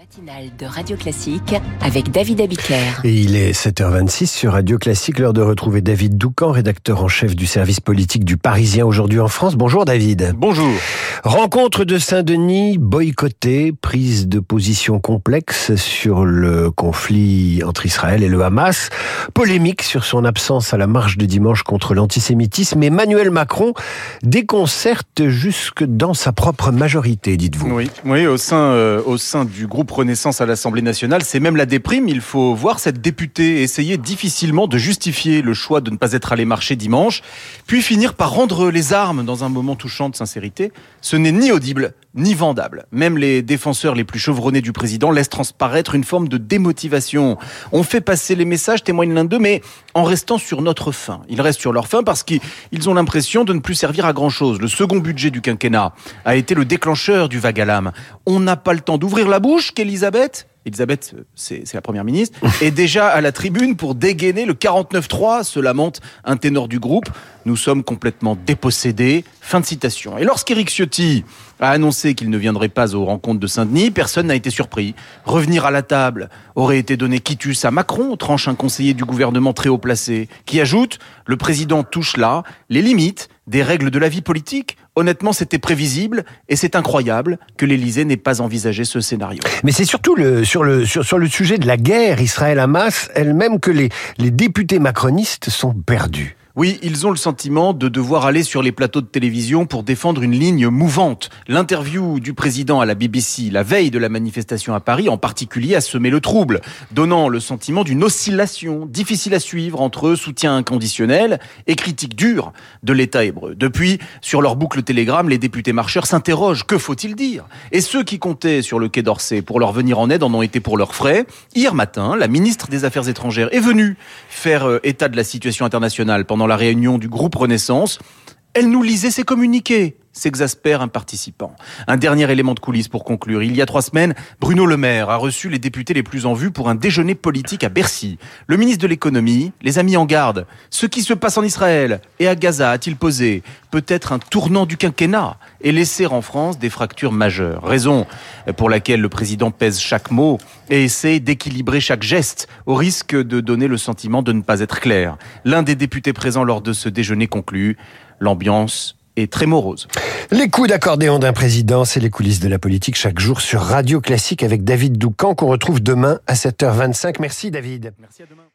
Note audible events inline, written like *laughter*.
matinale de Radio Classique avec David Abiker. Et il est 7h26 sur Radio Classique, l'heure de retrouver David Doucan, rédacteur en chef du service politique du Parisien aujourd'hui en France. Bonjour David. Bonjour. Rencontre de Saint-Denis, boycottée, prise de position complexe sur le conflit entre Israël et le Hamas, polémique sur son absence à la marche de dimanche contre l'antisémitisme. Emmanuel Macron déconcerte jusque dans sa propre majorité, dites-vous. Oui, oui au, sein, euh, au sein du groupe Renaissance à l'Assemblée nationale, c'est même la déprime. Il faut voir cette députée essayer difficilement de justifier le choix de ne pas être allée marcher dimanche, puis finir par rendre les armes dans un moment touchant de sincérité. Ce n'est ni audible, ni vendable. Même les défenseurs les plus chevronnés du président laissent transparaître une forme de démotivation. On fait passer les messages, témoigne l'un d'eux, mais en restant sur notre fin. Ils restent sur leur fin parce qu'ils ont l'impression de ne plus servir à grand chose. Le second budget du quinquennat a été le déclencheur du vague à l'âme. On n'a pas le temps d'ouvrir la bouche qu'Elisabeth Elisabeth, c'est la première ministre, *laughs* est déjà à la tribune pour dégainer le 49-3, se lamente un ténor du groupe. Nous sommes complètement dépossédés. Fin de citation. Et lorsqu'Éric Ciotti a annoncé qu'il ne viendrait pas aux rencontres de Saint-Denis, personne n'a été surpris. Revenir à la table aurait été donné quitus à Macron, tranche un conseiller du gouvernement très haut placé, qui ajoute le président touche là les limites des règles de la vie politique. Honnêtement, c'était prévisible et c'est incroyable que l'Élysée n'ait pas envisagé ce scénario. Mais c'est surtout sur, le sujet de la guerre Israël-Hamas elle-même que les, les députés macronistes sont perdus. Oui, ils ont le sentiment de devoir aller sur les plateaux de télévision pour défendre une ligne mouvante. L'interview du président à la BBC la veille de la manifestation à Paris en particulier a semé le trouble, donnant le sentiment d'une oscillation difficile à suivre entre soutien inconditionnel et critique dure de l'État hébreu. Depuis, sur leur boucle Telegram, les députés marcheurs s'interrogent que faut-il dire? Et ceux qui comptaient sur le quai d'Orsay pour leur venir en aide en ont été pour leurs frais. Hier matin, la ministre des Affaires étrangères est venue faire euh, état de la situation internationale pendant la réunion du groupe Renaissance. Elle nous lisait ses communiqués s'exaspère un participant. Un dernier élément de coulisses pour conclure. Il y a trois semaines, Bruno Le Maire a reçu les députés les plus en vue pour un déjeuner politique à Bercy. Le ministre de l'économie les a mis en garde. Ce qui se passe en Israël et à Gaza, a-t-il posé, peut-être un tournant du quinquennat et laisser en France des fractures majeures. Raison pour laquelle le président pèse chaque mot et essaie d'équilibrer chaque geste au risque de donner le sentiment de ne pas être clair. L'un des députés présents lors de ce déjeuner conclut l'ambiance très morose. Les coups d'accordéon d'un président, c'est les coulisses de la politique chaque jour sur Radio Classique avec David Doucan qu'on retrouve demain à 7h25. Merci David. Merci à demain.